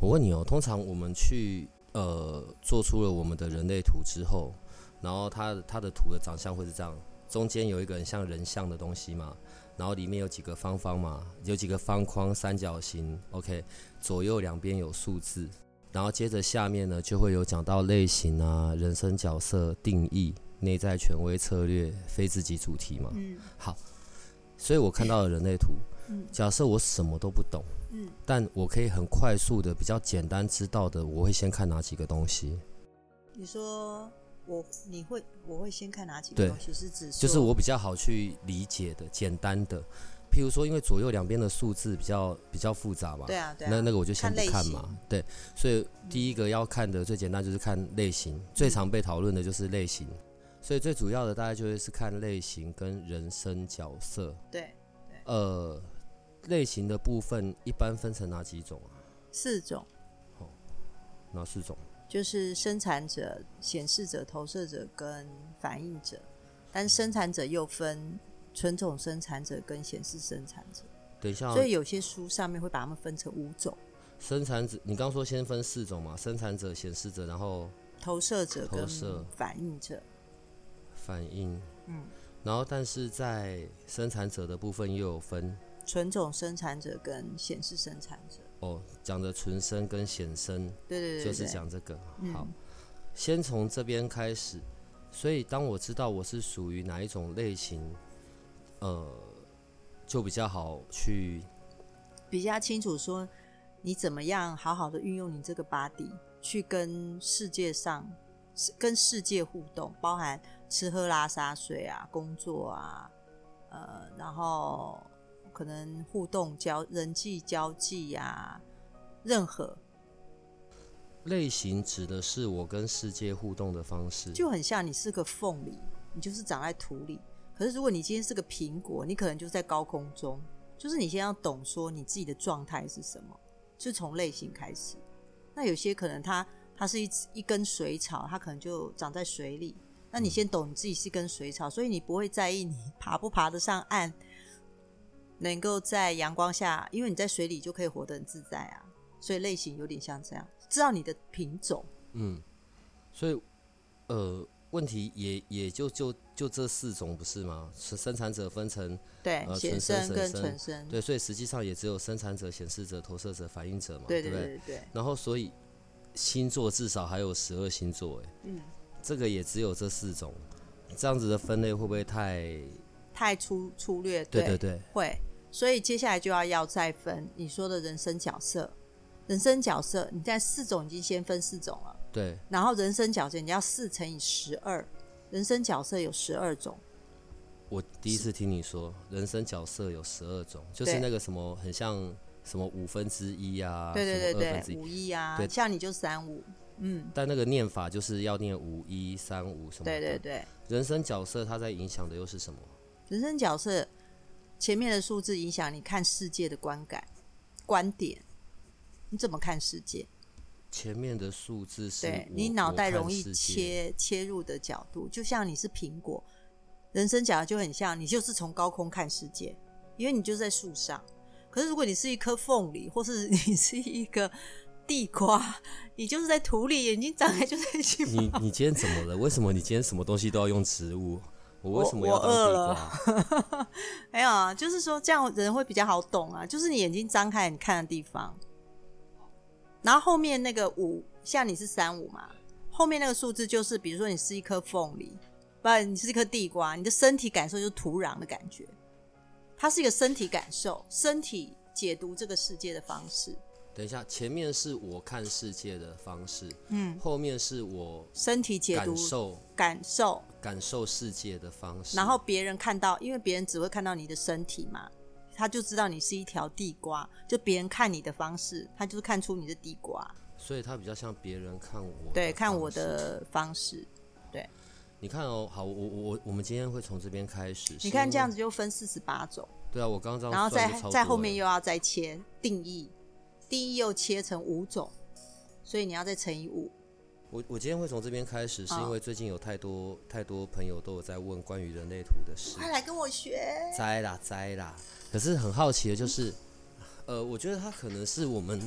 我问你哦，通常我们去呃做出了我们的人类图之后，然后它它的图的长相会是这样，中间有一个很像人像的东西嘛，然后里面有几个方方嘛，有几个方框、三角形，OK，左右两边有数字，然后接着下面呢就会有讲到类型啊、人生角色定义、内在权威策略、非自己主题嘛。嗯好，所以我看到了人类图，嗯假设我什么都不懂。嗯，但我可以很快速的、比较简单知道的，我会先看哪几个东西？你说我你会我会先看哪几个东西？是指就是我比较好去理解的、简单的。譬如说，因为左右两边的数字比较比较复杂嘛，对啊对啊，那那个我就先不看嘛型。对，所以第一个要看的最简单就是看类型，最常被讨论的就是类型。所以最主要的大概就会是看类型跟人生角色。对呃，类型的部分一般分成哪几种啊？四种，哪四种？就是生产者、显示者、投射者跟反应者。但生产者又分纯种生产者跟显示生产者，等一下哦，所以有些书上面会把它们分成五种：生产者，你刚刚说先分四种嘛？生产者、显示者，然后投射者投射反应者。反应，嗯，然后但是在生产者的部分又有分纯种生产者跟显示生产者。哦，讲的纯生跟显生，对对对对，就是对讲这个。嗯好，先从这边开始。所以当我知道我是属于哪一种类型，呃，就比较好去比较清楚说你怎么样好好的运用你这个 body 去跟世界上跟世界互动，包含吃喝拉撒睡啊、工作啊，呃，然后可能互动交人际交际呀、任何类型指的是我跟世界互动的方式。就很像你是个凤梨，你就是长在土里。可是如果你今天是个苹果，你可能就在高空中。就是你先要懂说你自己的状态是什么，就从类型开始。那有些可能它它是一一根水草，它可能就长在水里。那你先懂你自己是根水草，所以你不会在意你爬不爬得上岸，能够在阳光下，因为你在水里就可以活得很自在啊。所以类型有点像这样，知道你的品种。嗯，所以呃，问题也也就就就这四种不是吗？生生产者分成对，呃显纯生生跟生纯生，对，所以实际上也只有生产者、显示者、投射者、反应者嘛，对不对对对，然后所以星座至少还有十二星座，哎，嗯，这个也只有这四种，这样子的分类会不会太？太粗粗略，对对对，会。所以接下来就要要再分你说的人生角色，人生角色，你在四种已经先分四种了，对，然后人生角色你要四乘以十二，人生角色有十二种，我第一次听你说人生角色有十二种，就是那个什么很像什么五分之一啊，对对对对，五一啊对，像你就三五，嗯，但那个念法就是要念五一三五什么的。对对对，人生角色它在影响的又是什么？人生角色前面的数字影响你看世界的观感、观点，你怎么看世界？前面的数字是对你脑袋容易切切入的角度，就像你是苹果，人生角就很像你就是从高空看世界，因为你就在树上。可是如果你是一颗凤梨，或是你是一个地瓜，你就是在土里，眼睛长开就在去你你今天怎么了？为什么你今天什么东西都要用植物？我为什么要当地瓜？没有啊，就是说这样人会比较好懂啊。就是你眼睛张开，你看的地方，然后后面那个五，像你是三五嘛，后面那个数字就是，比如说你是一颗凤梨，不然你是一颗地瓜，你的身体感受就是土壤的感觉，它是一个身体感受，身体解读这个世界的方式，等一下，前面是我看世界的方式，嗯，后面是我身体解读感受感受，感受世界的方式。然后别人看到，因为别人只会看到你的身体嘛，他就知道你是一条地瓜，就别人看你的方式，他就是看出你是地瓜，所以他比较像别人看我，对，看我。的方式。对你看哦，好，我我我我们今天会从这边开始。你看这样子，就分四十八种，对啊，我刚刚然后在在后面又要再切定义，定义又切成五种，所以你要再乘以五。我我今天会从这边开始，是因为最近有太多太多朋友都有在问关于人类图的事。快来跟我学！栽啦栽啦！可是很好奇的就是，呃，我觉得它可能是我们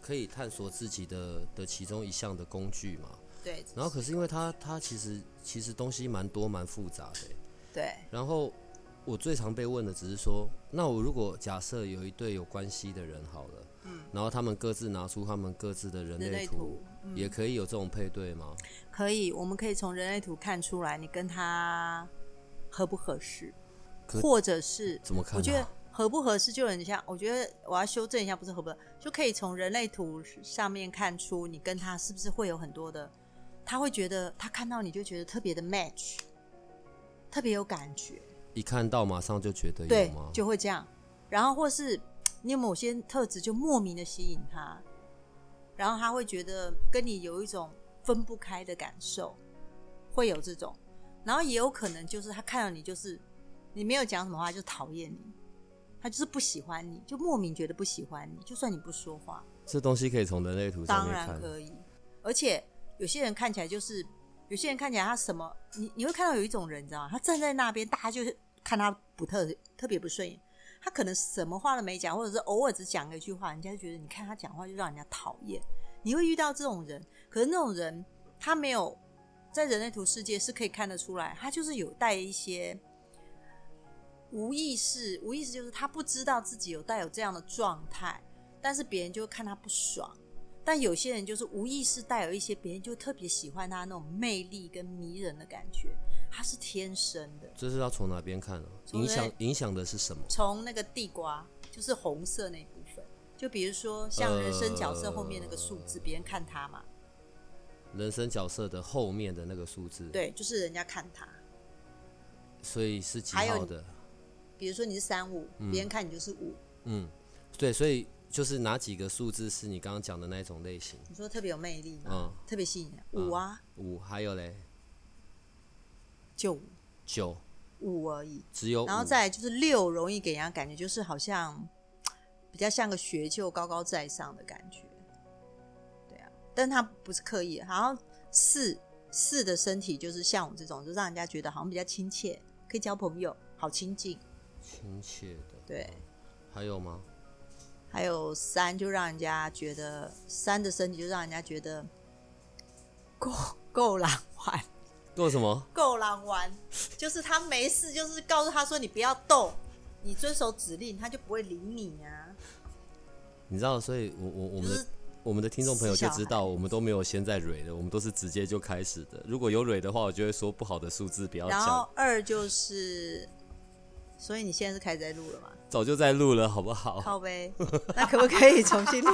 可以探索自己的的其中一项的工具嘛。对然后可是因为它它其实其实东西蛮多蛮复杂的欸。对，然后我最常被问的只是说，那我如果假设有一对有关系的人好了，嗯，然后他们各自拿出他们各自的人人类图，也可以有这种配对吗？可以，我们可以从人类图看出来你跟他合不合适，或者是怎么看、啊？我觉得合不合适就很像，我觉得我要修正一下，不是合不合，就可以从人类图上面看出你跟他是不是会有很多的，他会觉得他看到你就觉得特别的 match，特别有感觉，一看到马上就觉得有对吗，？就会这样。然后或是你有某些特质就莫名的吸引他，然后他会觉得跟你有一种分不开的感受，会有这种。然后也有可能就是他看到你就是你没有讲什么话就讨厌你，他就是不喜欢你，就莫名觉得不喜欢你，就算你不说话，这东西可以从人类图上当。然可以。而且有些人看起来就是，有些人看起来他什么，你你会看到有一种人，你知道吗？他站在那边，大家就是看他不特特别不顺眼。他可能什么话都没讲，或者是偶尔只讲了一句话，人家就觉得你看他讲话就让人家讨厌。你会遇到这种人，可是那种人他没有在人类图世界是可以看得出来，他就是有带一些无意识，无意识就是他不知道自己有带有这样的状态，但是别人就会看他不爽。但有些人就是无意识带有一些别人就特别喜欢他那种魅力跟迷人的感觉，他是天生的。这是要从哪边看呢、影响影响的是什么？从那个地瓜就是红色那部分，就比如说像人生角色后面那个数字，别人看他嘛，人生角色的后面的那个数字，，对，就是人家看他。所以是几号的？比如说你是三五，别人看你就是五，嗯，对，所以就是哪几个数字是你刚刚讲的那一种类型？你说特别有魅力吗，嗯。特别吸引人，五啊，五，还有嘞，就五九，五而已。只有五然后再来就是六，容易给人家感觉就是好像 比较像个学究高高在上的感觉，对啊，但他不是刻意的。然后四四的身体就是像我这种，就让人家觉得好像比较亲切，可以交朋友，好亲近。亲切的，对，还有吗？还有三就让人家觉得三的身体就让人家觉得够够狼玩，做什么？够狼玩，就是他没事，就是告诉他说你不要动，你遵守指令，他就不会理你啊。你知道，所以我我我们的就是我们的听众朋友就知道，我们都没有先在蕊的，我们都是直接就开始的。如果有蕊的话，我就会说不好的数字不要然后讲，二就是，所以你现在是开始在录了吗？早就在录了，好不好？靠呗，那可不可以重新录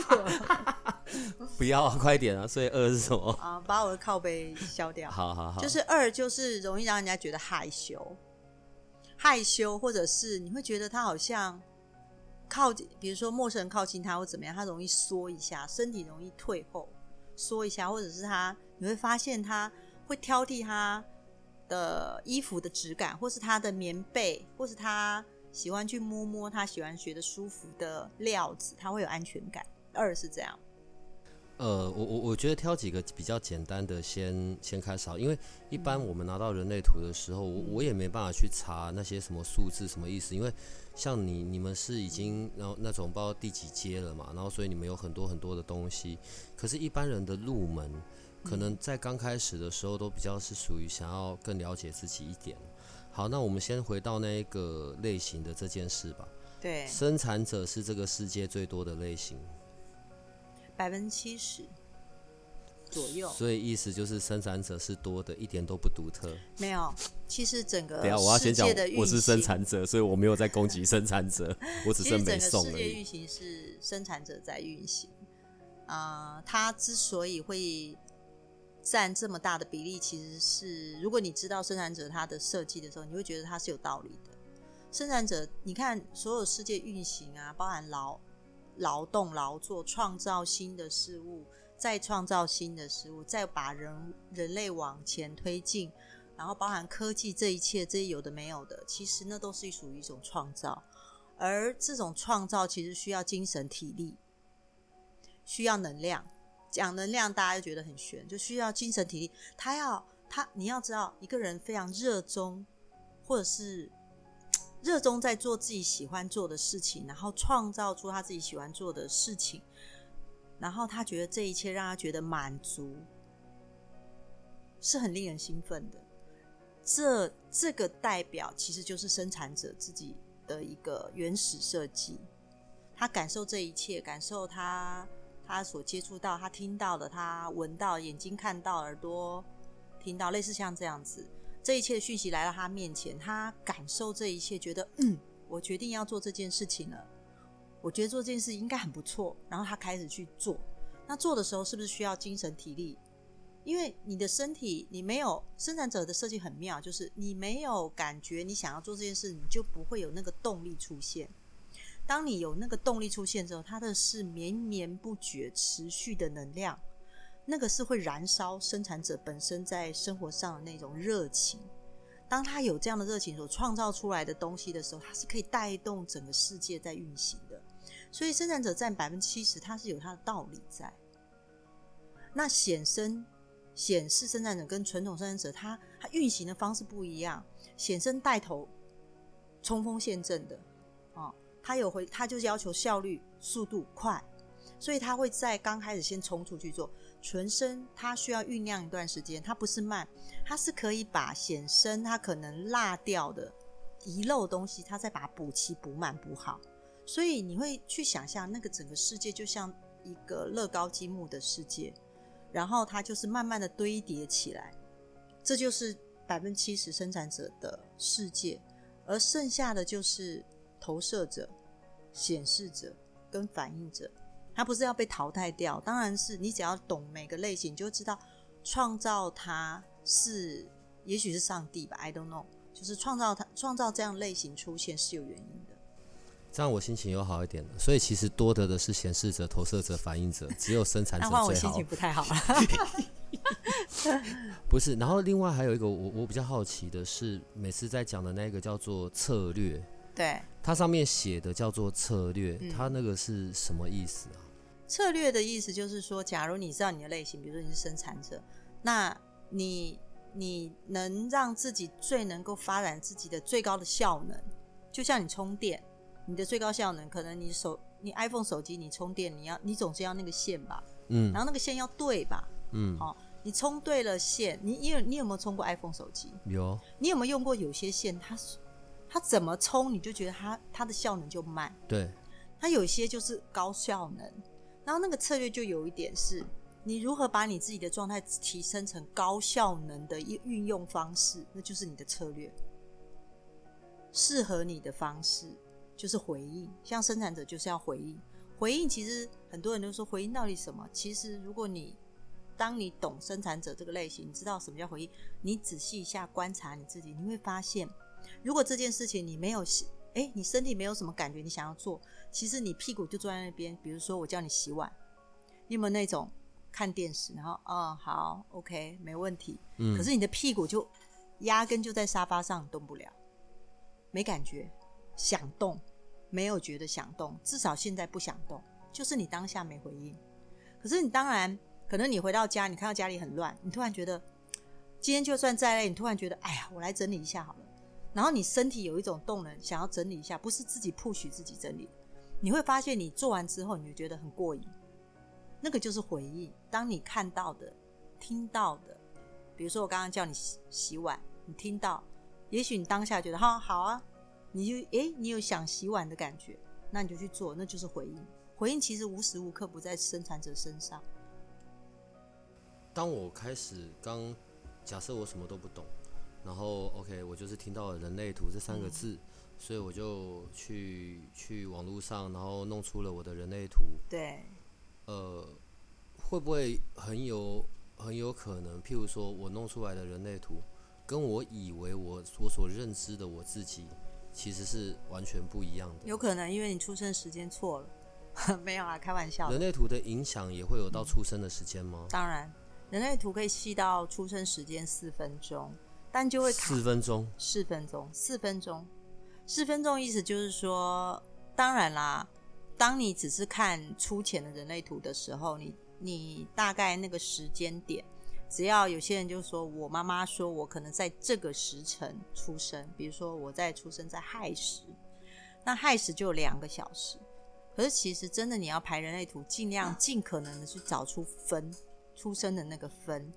不要啊，快点啊！所以二是什么？啊？把我的靠背消掉。好好好，就是二，就是容易让人家觉得害羞，害羞，或者是你会觉得他好像靠近，比如说陌生人靠近他或怎么样，他容易缩一下，身体容易退后，缩一下，或者是他你会发现他会挑剔他的衣服的质感，或是他的棉被，或是他喜欢去摸摸他喜欢觉得舒服的料子，他会有安全感。二是这样，呃，我我我觉得挑几个比较简单的先先开始好，因为一般我们拿到人类图的时候，我我也没办法去查那些什么数字什么意思，因为像你你们是已经然后那种不知道第几阶了嘛，然后所以你们有很多很多的东西，可是一般人的入门，可能在刚开始的时候都比较是属于想要更了解自己一点。好，那我们先回到那一个类型的这件事吧。对，生产者是这个世界最多的类型，百分之七十左右。所以意思就是生产者是多的，一点都不独特。没有，其实整个等一下我要先讲我是生产者，所以我没有在攻击生产者，我只是实整个世没送而已。界运行是生产者在运行。啊、它之所以会占这么大的比例，其实是如果你知道生产者他的设计的时候，你会觉得他是有道理的。生产者，你看所有世界运行啊，包含劳劳动、劳作，创造新的事物，再创造新的事物，再把人人类往前推进，然后包含科技这一切，这些有的没有的，其实那都是属于一种创造。而这种创造其实需要精神体力，需要能量。讲能量，大家就觉得很悬，就需要精神体力。他要他，你要知道，一个人非常热衷，或者是热衷在做自己喜欢做的事情，然后创造出他自己喜欢做的事情，然后他觉得这一切让他觉得满足，是很令人兴奋的。这这个代表其实就是生产者自己。的一个原始设计，他感受这一切，感受他他所接触到、他听到的、他闻到、眼睛看到、耳朵听到，类似像这样子，这一切讯息来到他面前，他感受这一切，觉得嗯，我决定要做这件事情了，我觉得做这件事应该很不错，然后他开始去做。那做的时候是不是需要精神体力？因为你的身体，你没有生产者的设计很妙，就是你没有感觉你想要做这件事，你就不会有那个动力出现。当你有那个动力出现之后，它的是绵绵不绝、持续的能量，那个是会燃烧生产者本身在生活上的那种热情。当他有这样的热情所创造出来的东西的时候，它是可以带动整个世界在运行的。所以生产者占百分之七十，它是有它的道理在。那显生。显示生产者跟传统生产者，他他运行的方式不一样。显生带头冲锋陷阵的，哦，他有回，他就是要求效率、速度快，所以他会在刚开始先冲出去做。纯生他需要酝酿一段时间，他不是慢，他是可以把显生他可能落掉的遗漏东西，他再把它补齐、补满、补好。所以你会去想象那个整个世界就像一个乐高积木的世界。然后它就是慢慢的堆叠起来，这就是百分之七十生产者的世界，而剩下的就是投射者、显示者跟反应者。它不是要被淘汰掉，当然是你只要懂每个类型，你就知道创造它是，也许是上帝吧，I don't know，就是创造它创造这样类型出现是有原因的。这样我心情又好一点了，所以其实多得的是显示者、投射者、反应者，只有生产者最好。我心情不太好了。不是，然后另外还有一个我我比较好奇的是，每次在讲的那个叫做策略，对，它上面写的叫做策略，它那个是什么意思啊？策略的意思就是说，假如你知道你的类型，比如说你是生产者，那你你能让自己最能够发展自己的最高的效能，就像你充电。你的最高效能，可能你手你 iPhone 手机你充电，你要你总是要那个线吧，嗯，然后那个线要对吧，嗯，好，你充对了线，你你有你有没有充过 iPhone 手机？有。你有没有用过有些线，它是它怎么充你就觉得它它的效能就慢？对。它有些就是高效能，然后那个策略就有一点是，你如何把你自己的状态提升成高效能的运运用方式，那就是你的策略，适合你的方式。就是回应，像生产者就是要回应。回应其实很多人都说回应到底什么？其实如果你当你懂生产者这个类型，你知道什么叫回应，你仔细一下观察你自己，你会发现，如果这件事情你没有哎，你身体没有什么感觉，你想要做，其实你屁股就坐在那边。比如说我叫你洗碗，你有没有那种看电视，然后哦好，OK，没问题。嗯。可是你的屁股就压根就在沙发上动不了，没感觉。想动，没有觉得想动，至少现在不想动，就是你当下没回应。可是你当然，可能你回到家，你看到家里很乱，你突然觉得今天就算再累，你突然觉得，哎呀，我来整理一下好了。然后你身体有一种动能，想要整理一下，不是自己 push 自己整理，你会发现你做完之后，你就觉得很过瘾。那个就是回应。当你看到的、听到的，比如说我刚刚叫你洗洗碗，你听到，也许你当下觉得，哈，好啊。你就诶，你有想洗碗的感觉，那你就去做，那就是回应。回应其实无时无刻不在生产者身上。当我开始刚假设我什么都不懂，然后 OK，我就是听到了“人类图”这三个字，所以我就去去网络上，然后弄出了我的人类图。对。呃，会不会很有很有可能？譬如说我弄出来的人类图，跟我以为我我所认知的我自己。其实是完全不一样的。有可能因为你出生时间错了，没有啊，开玩笑。人类图的影响也会有到出生的时间吗？当然，人类图可以细到出生时间四分钟，但就会卡四分钟，四分钟，四分钟，四分钟意思就是说，当然啦，当你只是看粗浅的人类图的时候，你你大概那个时间点，只要有些人就说我妈妈说我可能在这个时辰出生，比如说我在出生在亥时，那亥时就两个小时。可是其实真的你要排人类图，尽量尽可能的去找出分出生的那个分。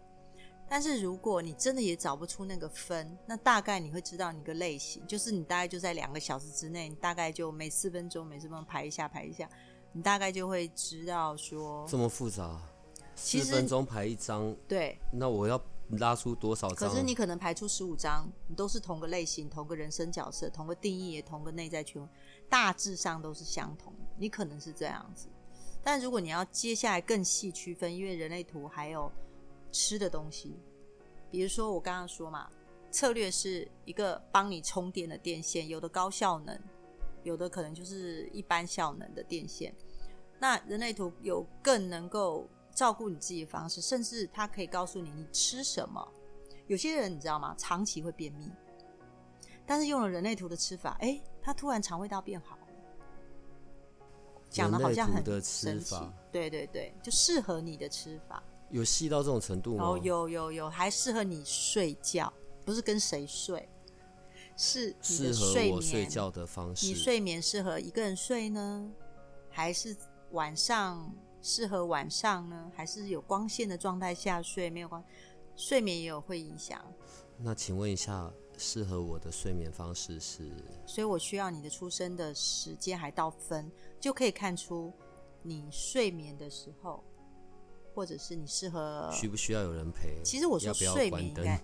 但是如果你真的也找不出那个分，那大概你会知道你个类型，就是你大概就在两个小时之内，你大概就每四分钟每四分钟排一下排一下，你大概就会知道说，这么复杂，四分钟排一张，对。那我要拉出多少张？可是你可能排出十五张，你都是同个类型、同个人生角色、同个定义、也同个内在圈，大致上都是相同的。你可能是这样子，但如果你要接下来更细区分，因为人类图还有吃的东西，比如说我刚刚说嘛，策略是一个帮你充电的电线，有的高效能，有的可能就是一般效能的电线。那人类图有更能够照顾你自己的方式，甚至它可以告诉你你吃什么。有些人你知道吗？长期会便秘，但是用了人类图的吃法，哎，他突然肠胃道变好了。讲的好像很神奇，对对对，就适合你的吃法。有细到这种程度吗？哦，有有有，还适合你睡觉，不是跟谁睡，是你适的睡眠。合我睡觉的方式。你睡眠适合一个人睡呢，还是晚上适合晚上呢？还是有光线的状态下睡？没有光，睡眠也有会影响。那请问一下，适合我的睡眠方式是？所以我需要你的出生的时间还到分，就可以看出你睡眠的时候，或者是你适合。需不需要有人陪？其实我说睡？眠应该，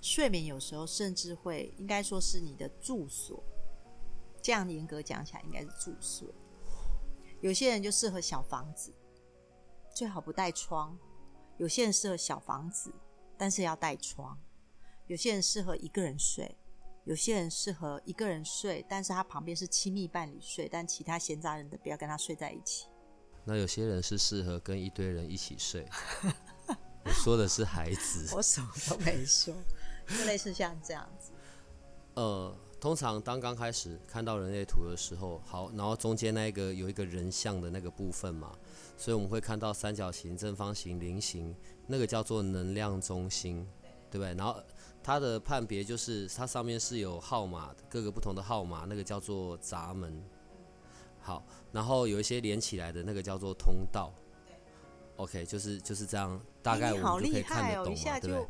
睡眠有时候甚至会应该说是你的住所，这样严格讲起来应该是住所。有些人就适合小房子，最好不带窗；有些人适合小房子，但是要带窗；有些人适合一个人睡，有些人适合一个人睡，但是他旁边是亲密伴侣睡，但其他闲杂人的不要跟他睡在一起。那有些人是适合跟一堆人一起睡。我说的是孩子。我什么都没说，就类似像这样子。呃，通常当刚开始看到人类图的时候，好，然后中间那一个有一个人像的那个部分嘛，所以我们会看到三角形、正方形、菱形，那个叫做能量中心，对不对？然后它的判别就是它上面是有号码的，各个不同的号码，那个叫做闸门。好，然后有一些连起来的那个叫做通道。OK，就是就是这样，大概我们就可以看得懂嘛，一下就对不对？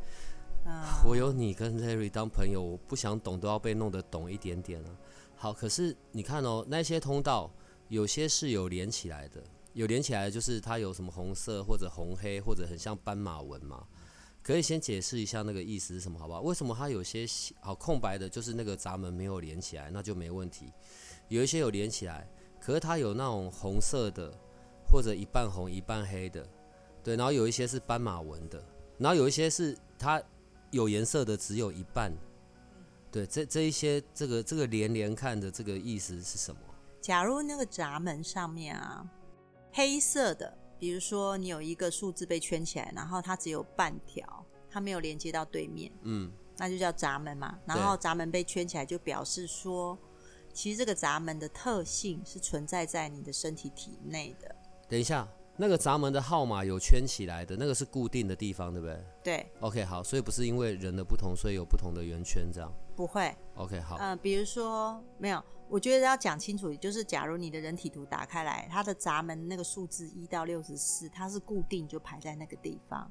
嗯，我有你跟 Larry 当朋友，我不想懂都要被弄得懂一点点啊。好，可是你看哦，那些通道有些是有连起来的，有连起来的就是它有什么红色或者红黑或者很像斑马纹嘛。可以先解释一下那个意思是什么，好不好？为什么它有些好空白的，就是那个闸门没有连起来，那就没问题。有一些有连起来，可是它有那种红色的，或者一半红一半黑的，对。然后有一些是斑马纹的，然后有一些是它有颜色的只有一半，对。这这一些这个这个连连看的这个意思是什么？假如那个闸门上面啊，黑色的，比如说你有一个数字被圈起来，然后它只有半条，它没有连接到对面，嗯，那就叫闸门嘛。然后闸门被圈起来，就表示说，其实这个闸门的特性是存在在你的身体体内的。等一下，那个闸门的号码有圈起来的那个是固定的地方，对不对对，？OK，好，所以不是因为人的不同，所以有不同的圆圈这样。不会，OK，好，嗯、比如说没有，我觉得要讲清楚，就是假如你的人体图打开来，它的闸门那个数字一到六十四，它是固定就排在那个地方。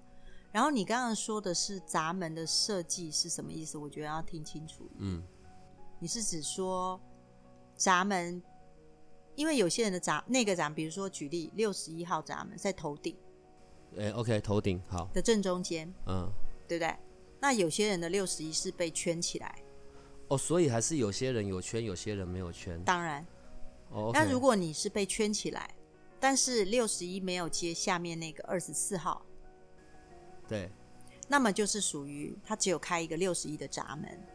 然后你刚刚说的是闸门的设计是什么意思？我觉得要听清楚。嗯，你是指说闸门，因为有些人的闸那个闸，比如说举例六十一号闸门在头顶诶 o k 头顶好，的正中间，嗯，对不对？那有些人的六十一是被圈起来，哦，所以还是有些人有圈，有些人没有圈。当然。哦，OK，那如果你是被圈起来，但是六十一没有接下面那个二十四号，对，那么就是属于他只有开一个六十一的闸门。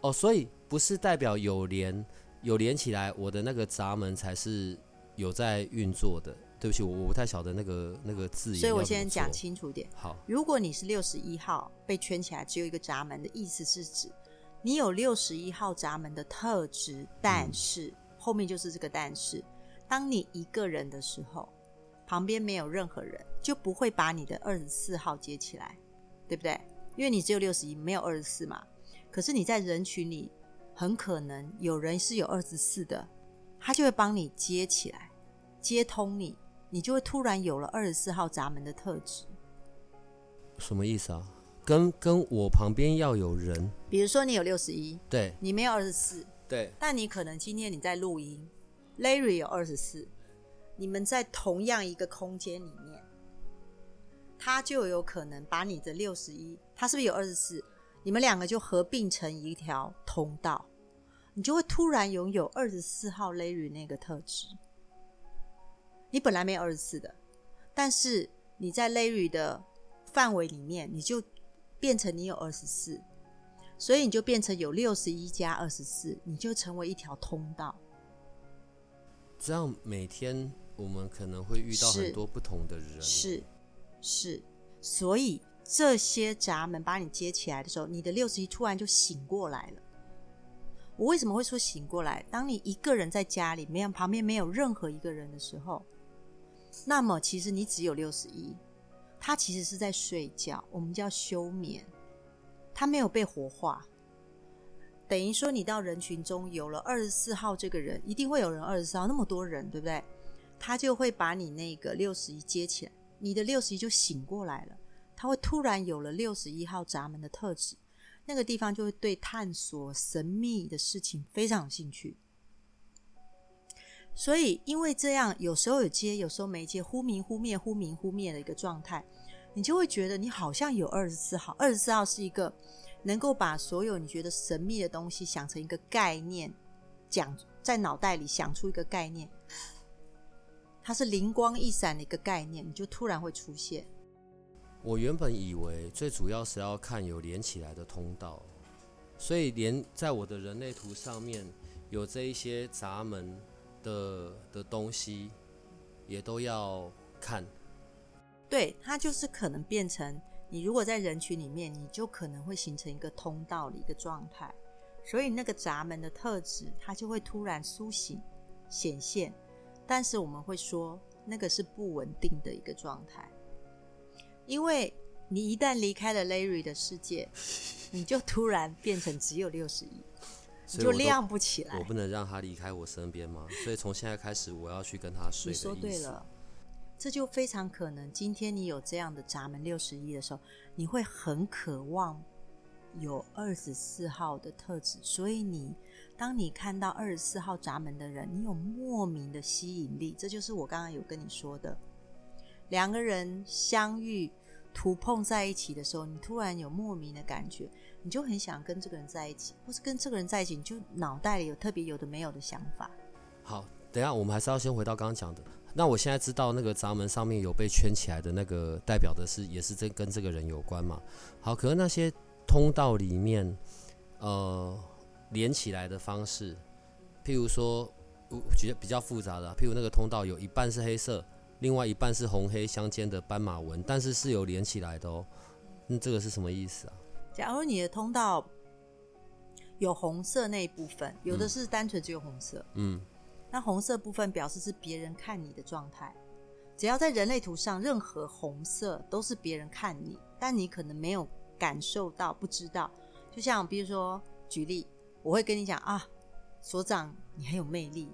哦，所以不是代表有连有连起来，我的那个闸门才是有在运作的。对不起，我我不太晓得那个那个字眼。所以我先讲清楚点。好，如果你是六十一号被圈起来，只有一个闸门的意思是指你有六十一号闸门的特质，但是、后面就是这个但是，当你一个人的时候，旁边没有任何人，就不会把你的二十四号接起来，对不对？因为你只有六十一，没有二十四嘛。可是你在人群里，很可能有人是有二十四的，他就会帮你接起来，接通你，你就会突然有了二十四号闸门的特质。什么意思啊？跟跟我旁边要有人，比如说你有六十一，对你没有二十四，对，但你可能今天你在录音，Larry 有二十四，你们在同样一个空间里面，他就有可能把你的六十一，他是不是有二十四？你们两个就合并成一条通道，你就会突然拥有二十四号 Larry 那个特质。你本来没有二十四的，但是你在 Larry 的范围里面，你就变成你有二十四，所以你就变成有六十一加二十四，你就成为一条通道。这样每天我们可能会遇到很多不同的人，是是，所以这些闸门把你接起来的时候，你的六十一突然就醒过来了。我为什么会说醒过来？当你一个人在家里，没有旁边没有任何一个人的时候，那么其实你只有六十一，他其实是在睡觉，我们叫休眠，他没有被活化。等于说，你到人群中有了二十四号这个人，一定会有人二十四号，那么多人，对不对？他就会把你那个六十一接起来，你的六十一就醒过来了，他会突然有了六十一号闸门的特质，那个地方就会对探索神秘的事情非常有兴趣。所以，因为这样，有时候有接，有时候没接，忽明忽灭、忽明忽灭的一个状态，你就会觉得你好像有二十四号。二十四号是一个能够把所有你觉得神秘的东西想成一个概念，讲在脑袋里想出一个概念，它是灵光一闪的一个概念，你就突然会出现。我原本以为最主要是要看有连起来的通道，所以连在我的人类图上面有这一些闸门的的东西，也都要看。对，它就是可能变成你如果在人群里面，你就可能会形成一个通道的一个状态，所以那个闸门的特质，它就会突然苏醒显现。但是我们会说，那个是不稳定的一个状态，因为你一旦离开了 Larry 的世界，你就突然变成只有六十一，你就亮不起来我。不能让他离开我身边吗？所以从现在开始，我要去跟他睡你说。对了，这就非常可能。今天你有这样的闸门六十一的时候，你会很渴望有二十四号的特质，所以你当你看到二十四号闸门的人，你有莫名的吸引力。这就是我刚刚有跟你说的，两个人相遇。突碰在一起的时候，你突然有莫名的感觉，你就很想跟这个人在一起，或是跟这个人在一起，你就脑袋里有特别有的没有的想法。好，等下我们还是要先回到刚刚讲的。那我现在知道那个闸门上面有被圈起来的那个，代表的是也是这跟这个人有关嘛？好，可是那些通道里面，呃，连起来的方式，譬如说，我觉得比较复杂的、譬如那个通道有一半是黑色，另外一半是红黑相间的斑马纹，但是是有连起来的哦。那这个是什么意思啊？假如你的通道有红色那一部分，有的是单纯只有红色，嗯，那红色部分表示是别人看你的状态。只要在人类图上，任何红色都是别人看你，但你可能没有感受到，不知道。就像比如说，举例，我会跟你讲啊，所长你很有魅力，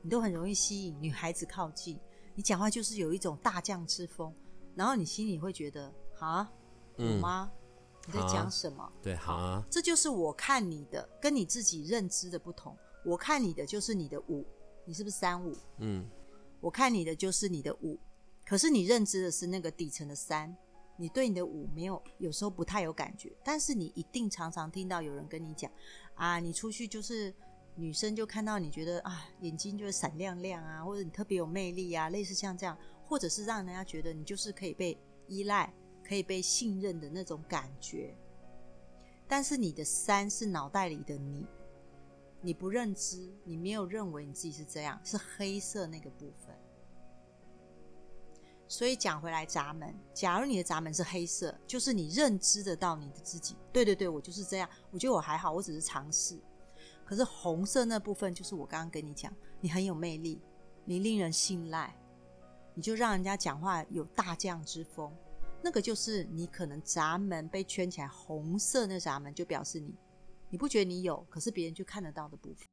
你都很容易吸引女孩子靠近，你讲话就是有一种大将之风，然后你心里会觉得啊，有嗯吗？你在啊讲什么？对，好啊，这就是我看你的跟你自己认知的不同。我看你的就是你的五，你是不是三五？嗯，我看你的就是你的五，可是你认知的是那个底层的三，你对你的五没有，有时候不太有感觉，但是你一定常常听到有人跟你讲啊，你出去就是女生就看到你觉得啊，眼睛就是闪亮亮啊，或者你特别有魅力啊，类似像这样，或者是让人家觉得你就是可以被依赖、可以被信任的那种感觉。但是你的三是脑袋里的你，你不认知，你没有认为你自己是这样，是黑色那个部分。所以讲回来，闸门，假如你的闸门是黑色，就是你认知得到你的自己，对对对，我就是这样，我觉得我还好，我只是尝试。可是红色那部分，就是我刚刚跟你讲，你很有魅力，你令人信赖，你就让人家讲话有大将之风。那个就是你可能闸门被圈起来，红色那闸门就表示你，你不觉得你有，可是别人就看得到的部分。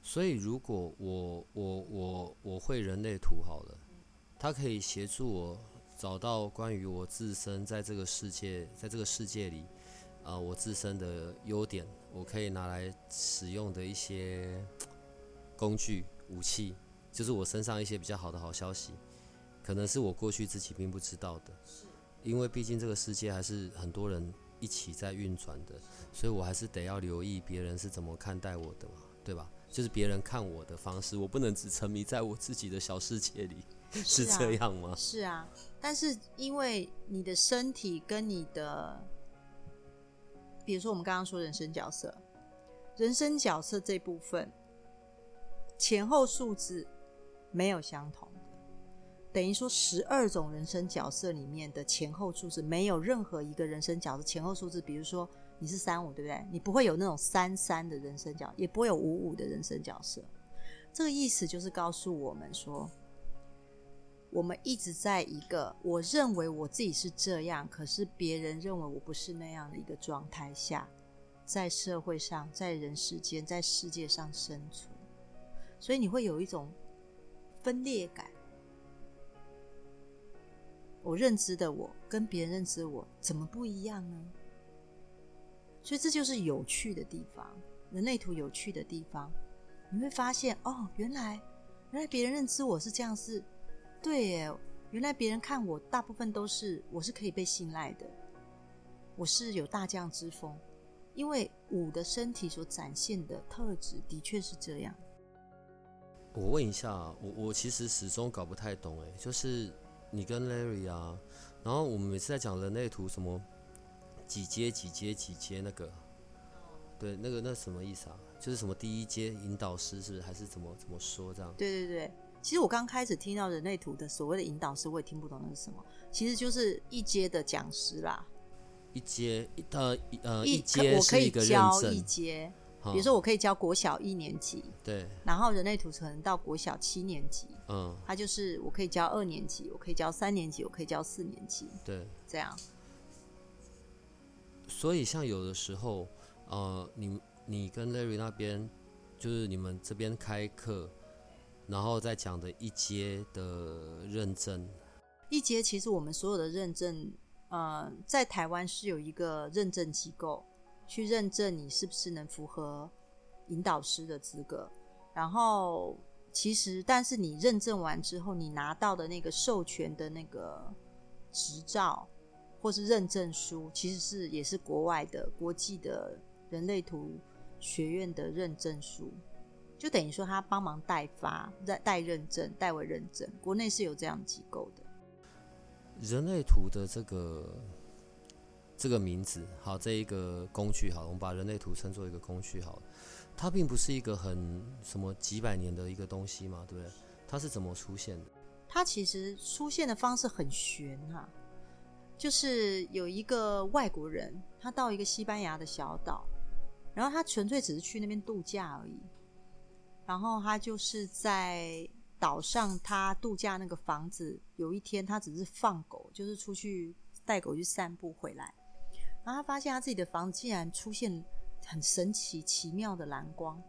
所以如果我我我我会人类图好了。它可以协助我找到关于我自身在这个世界，在这个世界里，呃，我自身的优点，我可以拿来使用的一些工具、武器，就是我身上一些比较好的好消息，可能是我过去自己并不知道的。因为毕竟这个世界还是很多人一起在运转的，所以我还是得要留意别人是怎么看待我的嘛，对吧？就是别人看我的方式，我不能只沉迷在我自己的小世界里。是这样吗？是啊，但是因为你的身体跟你的，比如说我们刚刚说人生角色，人生角色这部分前后数字没有相同的，等于说十二种人生角色里面的前后数字没有任何一个人生角色前后数字，比如说你是三五，对不对？你不会有那种三三的人生角，也不会有五五的人生角色。这个意思就是告诉我们说。我们一直在一个我认为我自己是这样，可是别人认为我不是那样的一个状态下，在社会上，在人世间，在世界上生存，所以你会有一种分裂感。我认知的我跟别人认知我怎么不一样呢？所以这就是有趣的地方，人类图有趣的地方，你会发现哦，原来原来别人认知我是这样是。对耶，原来别人看我大部分都是我是可以被信赖的，我是有大将之风，因为五的身体所展现的特质的确是这样。我问一下，我我其实始终搞不太懂哎，就是你跟 Larry 啊，然后我们每次在讲人类图什么几阶几阶几阶那个，对，那个那什么意思啊？就是什么第一阶引导师是不是？还是怎么怎么说这样？对对对。其实我刚开始听到人类图的所谓的引导师，我也听不懂那是什么。其实就是一阶的讲师啦。一阶呃呃一阶我可以教一阶，比如说我可以教国小一年级，对。然后人类图可能到国小七年级，嗯，他就是我可以教二年级，我可以教三年级，我可以教四年级，对，这样。所以像有的时候，呃，你你跟 Larry 那边，就是你们这边开课。然后再讲的一阶的认证，一阶其实我们所有的认证，呃，在台湾是有一个认证机构去认证你是不是能符合引导师的资格。然后其实，但是你认证完之后，你拿到的那个授权的那个执照或是认证书，其实是也是国外的国际的人类图学院的认证书。就等于说，他帮忙代发、代代认证、代为认证，国内是有这样机构的。人类图的这个这个名字，好，这一个工具，好，我们把人类图称作一个工具，好，它并不是一个很什么几百年的一个东西嘛，对不对？它是怎么出现的？它其实出现的方式很玄哈，就是有一个外国人，他到一个西班牙的小岛，然后他纯粹只是去那边度假而已。然后他就是在岛上，他度假那个房子。有一天，他只是放狗，就是出去带狗去散步回来，然后他发现他自己的房子竟然出现很神奇、奇妙的蓝光。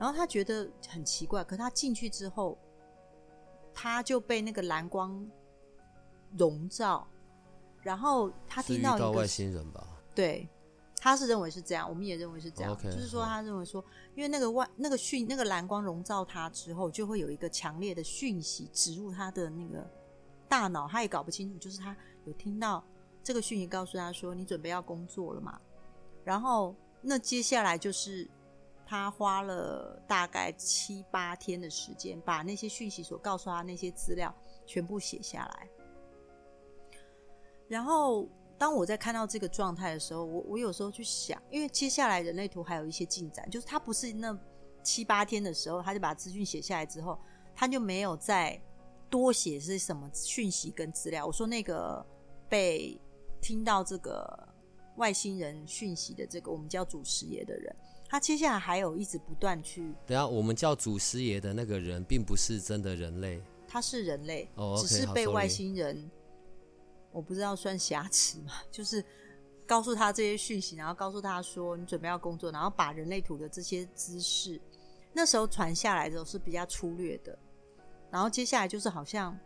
然后他觉得很奇怪，可他进去之后，他就被那个蓝光笼罩。然后他听到一个外星人吧？对。他是认为是这样，我们也认为是这样，就是说他认为说，因为那个外那个讯那个蓝光笼罩他之后，就会有一个强烈的讯息植入他的那个大脑，他也搞不清楚，就是他有听到这个讯息告诉他说你准备要工作了嘛，然后那接下来就是他花了大概七八天的时间，把那些讯息所告诉他那些资料全部写下来，然后。当我在看到这个状态的时候，我我有时候去想，因为接下来人类图还有一些进展，就是他不是那七八天的时候，他就把资讯写下来之后，他就没有再多写是什么讯息跟资料。我说那个被听到这个外星人讯息的这个我们叫祖师爷的人，他接下来还有一直不断去，等下我们叫祖师爷的那个人，并不是真的人类，他是人类，哦只是被外星人，我不知道算瑕疵嘛，就是告诉他这些讯息，然后告诉他说你准备要工作，然后把人类图的这些知识，那时候传下来的时候是比较粗略的，然后接下来就是好像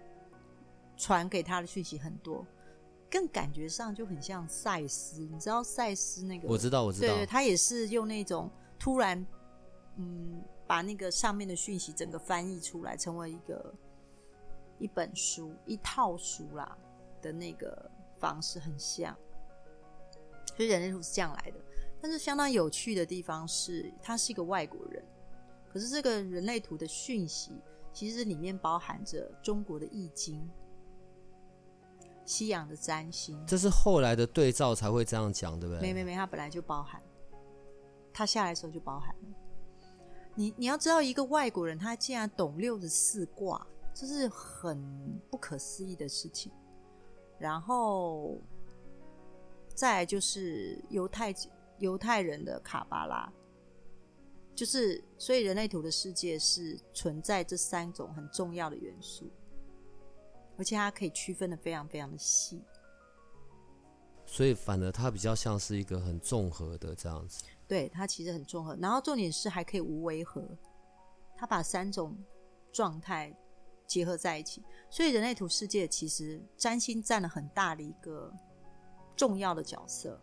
传给他的讯息很多，更感觉上就很像赛斯，你知道赛斯那个？我知道，我知道。对对，，他也是用那种突然，嗯，把那个上面的讯息整个翻译出来，成为一个一本书、一套书啦的那个方式很像。所以人类图是这样来的，但是相当有趣的地方是，他是一个外国人，可是这个人类图的讯息其实里面包含着中国的易经、西洋的占星，这是后来的对照才会这样讲，对不对？没没没，它本来就包含，它下来的时候就包含了。你你要知道，一个外国人他竟然懂六十四卦，这是很不可思议的事情。然后再来就是犹太犹太人的卡巴拉，就是所以人类图的世界是存在这三种很重要的元素，而且它可以区分的非常非常的细。所以反而它比较像是一个很综合的这样子。对，它其实很综合，然后重点是还可以无违和，它把三种状态结合在一起，所以人类图世界其实占星占了很大的一个重要的角色，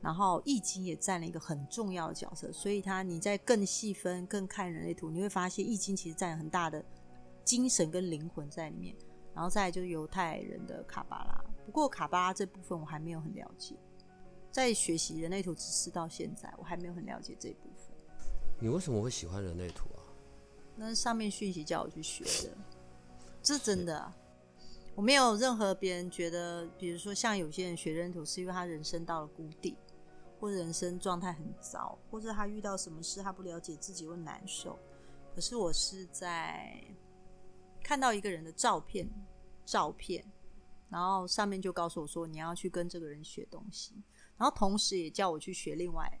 然后易经也占了一个很重要的角色，所以它你在更细分、更看人类图，你会发现易经其实占了很大的精神跟灵魂在里面，然后再来就是犹太人的卡巴拉，不过卡巴拉这部分我还没有很了解。在学习人类图知识到现在，我还没有很了解这一部分。你为什么会喜欢人类图啊？那是上面讯息叫我去学的，这是真的、啊。我没有任何别人觉得，比如说像有些人学人类图是因为他人生到了谷底，或者人生状态很糟，或者他遇到什么事他不了解自己会难受。可是我是在看到一个人的照片，照片，然后上面就告诉我说你要去跟这个人学东西，然后同时也叫我去学另外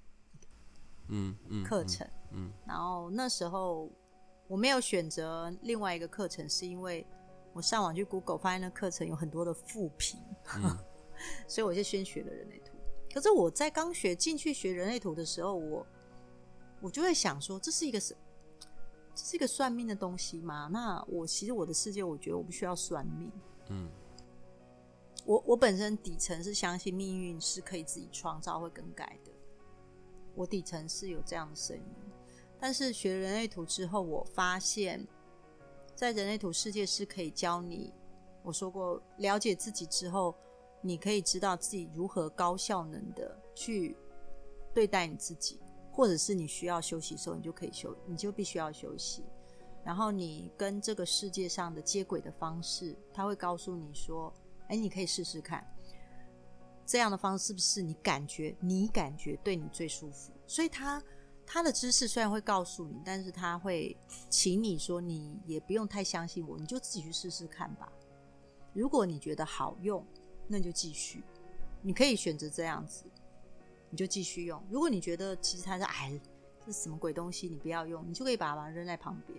嗯嗯，课程。嗯，然后那时候我没有选择另外一个课程，是因为我上网去 Google 发现那课程有很多的复评，嗯 所以我就先学了人类图。可是我在刚学进去学人类图的时候，我我就会想说，这是一个什？这是一个算命的东西吗？那我其实我的世界，我觉得我不需要算命。嗯，我我本身底层是相信命运是可以自己创造、会更改的。我底层是有这样的声音，但是学人类图之后，我发现，在人类图世界是可以教你。我说过，了解自己之后，你可以知道自己如何高效能的去对待你自己，或者是你需要休息的时候，你就可以休，你就必须要休息。然后你跟这个世界上的接轨的方式，他会告诉你说：“哎，你可以试试看，这样的方式是不是你感觉你感觉对你最舒服？”所以他他的知识虽然会告诉你，但是他会请你说，你也不用太相信我，你就自己去试试看吧。如果你觉得好用，那就继续，你可以选择这样子，你就继续用。如果你觉得其实它是哎，这是什么鬼东西，你不要用，你就可以把它扔在旁边。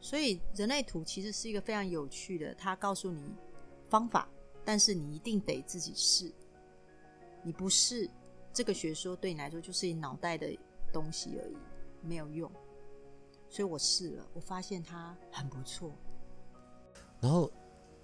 所以人类图其实是一个非常有趣的，它告诉你方法，但是你一定得自己试。你不试，这个学说对你来说就是你脑袋的东西而已，没有用。所以我试了，我发现它很不错。然后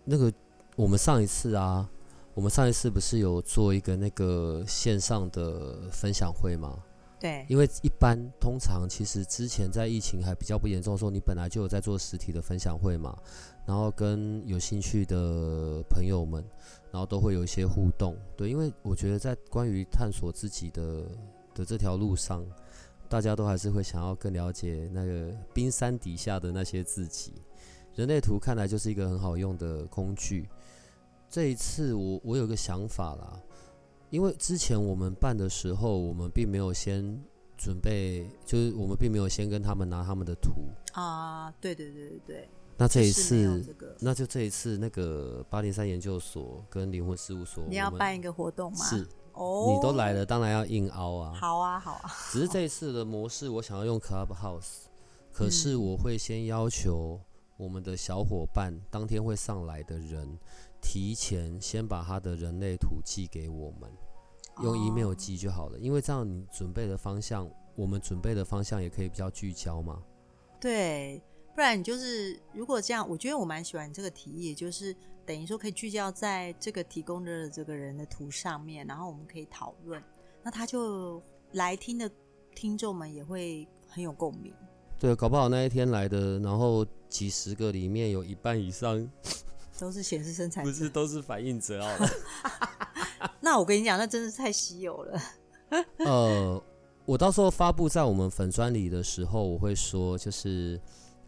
那个我们上一次啊，我们上一次不是有做一个那个线上的分享会吗？对，因为一般通常其实之前在疫情还比较不严重的时候，你本来就有在做实体的分享会嘛，然后跟有兴趣的朋友们，然后都会有一些互动。对，因为我觉得在关于探索自己的的这条路上，大家都还是会想要更了解那个冰山底下的那些自己。人类图看来就是一个很好用的工具。这一次我我有个想法啦，因为之前我们办的时候，我们并没有先准备，就是我们并没有先跟他们拿他们的图。啊，对对对对对，那这一次，这个，那就这一次，那个八零三研究所跟灵魂事务所，你要办一个活动吗？是哦，你都来了，当然要硬凹啊。好啊好啊，只是这一次的模式，我想要用 Clubhouse，可是嗯我会先要求我们的小伙伴，当天会上来的人，提前先把他的人类图寄给我们，用 email 哦寄就好了，因为这样你准备的方向，我们准备的方向也可以比较聚焦嘛。对，不然你就是如果这样，我觉得我蛮喜欢你这个提议，就是等于说可以聚焦在这个提供的这个人的图上面，然后我们可以讨论，那他就来听的听众们也会很有共鸣。对，搞不好那一天来的，然后几十个里面有一半以上 都是显示生产者，不是都是反应者哦。那我跟你讲，那真是太稀有了。呃，我到时候发布在我们粉专里的时候，我会说，就是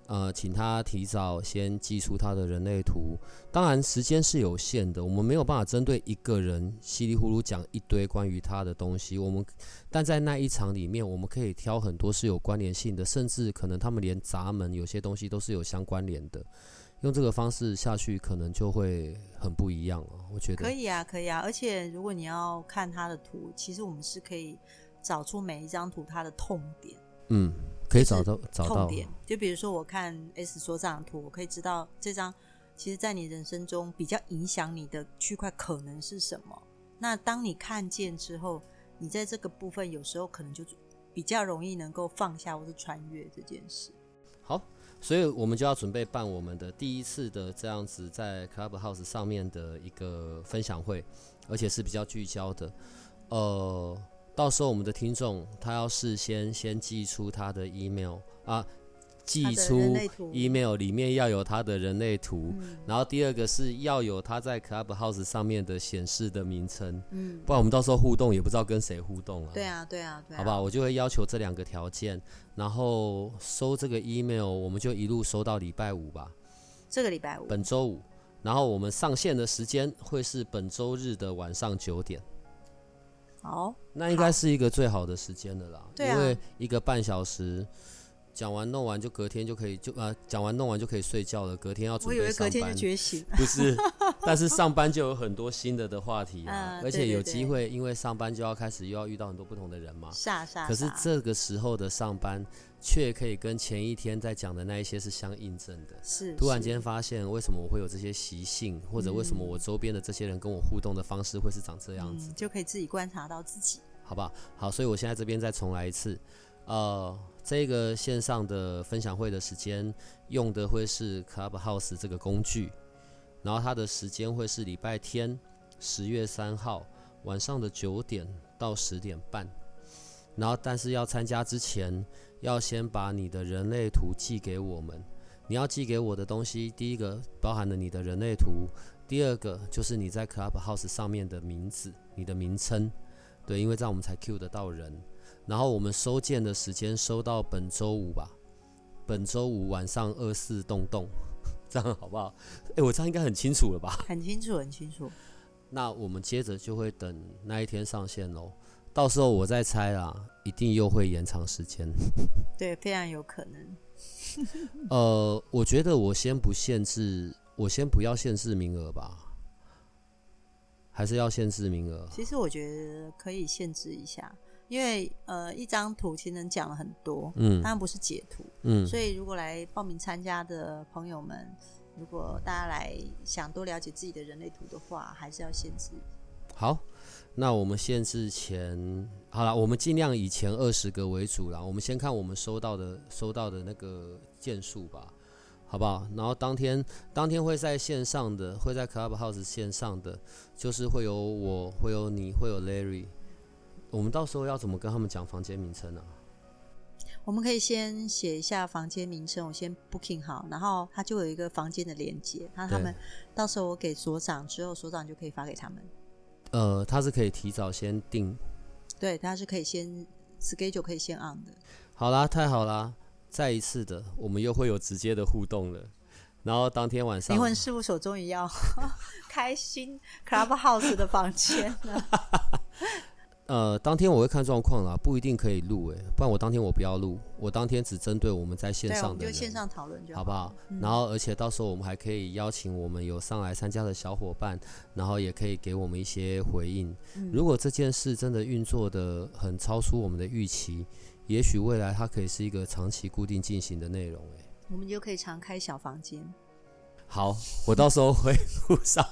呃，请他提早先寄出他的人类图。当然，时间是有限的，我们没有办法针对一个人稀里糊涂讲一堆关于他的东西。我们但在那一场里面，我们可以挑很多是有关联性的，甚至可能他们连闸门有些东西都是有相关联的。用这个方式下去，可能就会很不一样啊。我觉得可以啊，可以啊。而且如果你要看他的图，其实我们是可以找出每一张图它的痛点。嗯，可以找到找到痛点。就比如说，我看 S 说这张图，我可以知道这张其实在你人生中比较影响你的区块可能是什么。那当你看见之后，你在这个部分有时候可能就比较容易能够放下或是穿越这件事。好，所以我们就要准备办我们的第一次的这样子在 Clubhouse 上面的一个分享会，而且是比较聚焦的。呃，到时候我们的听众他要事先先寄出他的 email 啊，寄出 email 里面要有他的人类图，嗯然后第二个是要有他在 Clubhouse 上面的显示的名称，嗯，不然我们到时候互动也不知道跟谁互动啊。对啊，对啊，对啊，好不好？我就会要求这两个条件，然后收这个 email，我们就一路收到礼拜五吧，这个礼拜五，本周五。然后我们上线的时间会是本周日的晚上九点，好，那应该是一个最好的时间了啦，对啊。因为一个半小时讲完弄完就隔天就可以就呃讲完弄完就可以睡觉了，隔天要准我以备上为隔天。觉醒。不是，但是上班就有很多新的的话题啊，啊 而且有机会，因为上班就要开始又要遇到很多不同的人嘛，可是煞这个时候的上班，却可以跟前一天在讲的那一些是相印证的。是是突然间发现，为什么我会有这些习性，或者为什么我周边的这些人跟我互动的方式会是长这样子，嗯，就可以自己观察到自己。好不好？好，所以我现在这边再重来一次。呃，这个线上的分享会的时间用的会是 Clubhouse 这个工具，然后它的时间会是礼拜天十月三号晚上的九点到十点半。然后，但是要参加之前，要先把你的人类图寄给我们。你要寄给我的东西，第一个包含了你的人类图，第二个就是你在 Clubhouse 上面的名字，你的名称。对，因为这样我们才 Q 得到人。然后我们收件的时间收到本周五吧，本周五晚上二四洞洞，这样好不好？哎，我这样应该很清楚了吧？很清楚，很清楚。那我们接着就会等那一天上线喽。到时候我再猜啦，一定又会延长时间。对，非常有可能。呃，我觉得我先不限制，我先不要限制名额吧，还是要限制名额？其实我觉得可以限制一下，因为呃，一张图其实能讲了很多，嗯当然不是解图，嗯，所以如果来报名参加的朋友们，如果大家来想多了解自己的人类图的话，还是要限制。好，那我们限制前好了，我们尽量以前二十个为主啦。我们先看我们收到的收到的那个件数吧，好不好？然后当天当天会在线上的，会在 Clubhouse 线上的，就是会有我，会有你，会有 Larry。我们到时候要怎么跟他们讲房间名称啊？我们可以先写一下房间名称，我先 booking 好，然后它就有一个房间的连接，那他们到时候我给所长之后，所长就可以发给他们。呃，他是可以提早先定。对，他是可以先 schedule 可以先 on 的。好啦，太好啦！再一次的，我们又会有直接的互动了。然后当天晚上灵，魂事务所终于要 开新 Clubhouse 的房间了。呃，当天我会看状况啦，不一定可以录诶，不然我当天我不要录，我当天只针对我们在线上的人，们就线上讨论就好好不好？嗯然后，而且到时候我们还可以邀请我们有上来参加的小伙伴，然后也可以给我们一些回应。嗯如果这件事真的运作的很超出我们的预期，也许未来它可以是一个长期固定进行的内容。诶，我们就可以常开小房间。好，我到时候会 录上。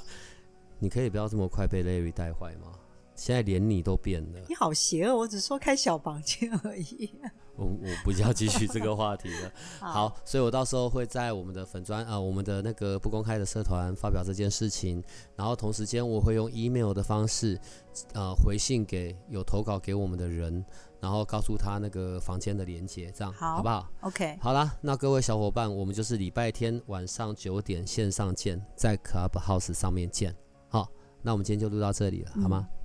你可以不要这么快被 Larry 带坏吗？现在连你都变了。你好邪恶，我只说开小房间而已。我我不要继续这个话题了。好，所以我到时候会在我们的粉砖啊、我们的那个不公开的社团发表这件事情，然后同时间我会用 email 的方式，呃，回信给有投稿给我们的人，然后告诉他那个房间的连接，这样好不好？OK，好啦，那各位小伙伴，我们就是礼拜天晚上九点线上见，在 Clubhouse 上面见。好，那我们今天就录到这里了，好吗？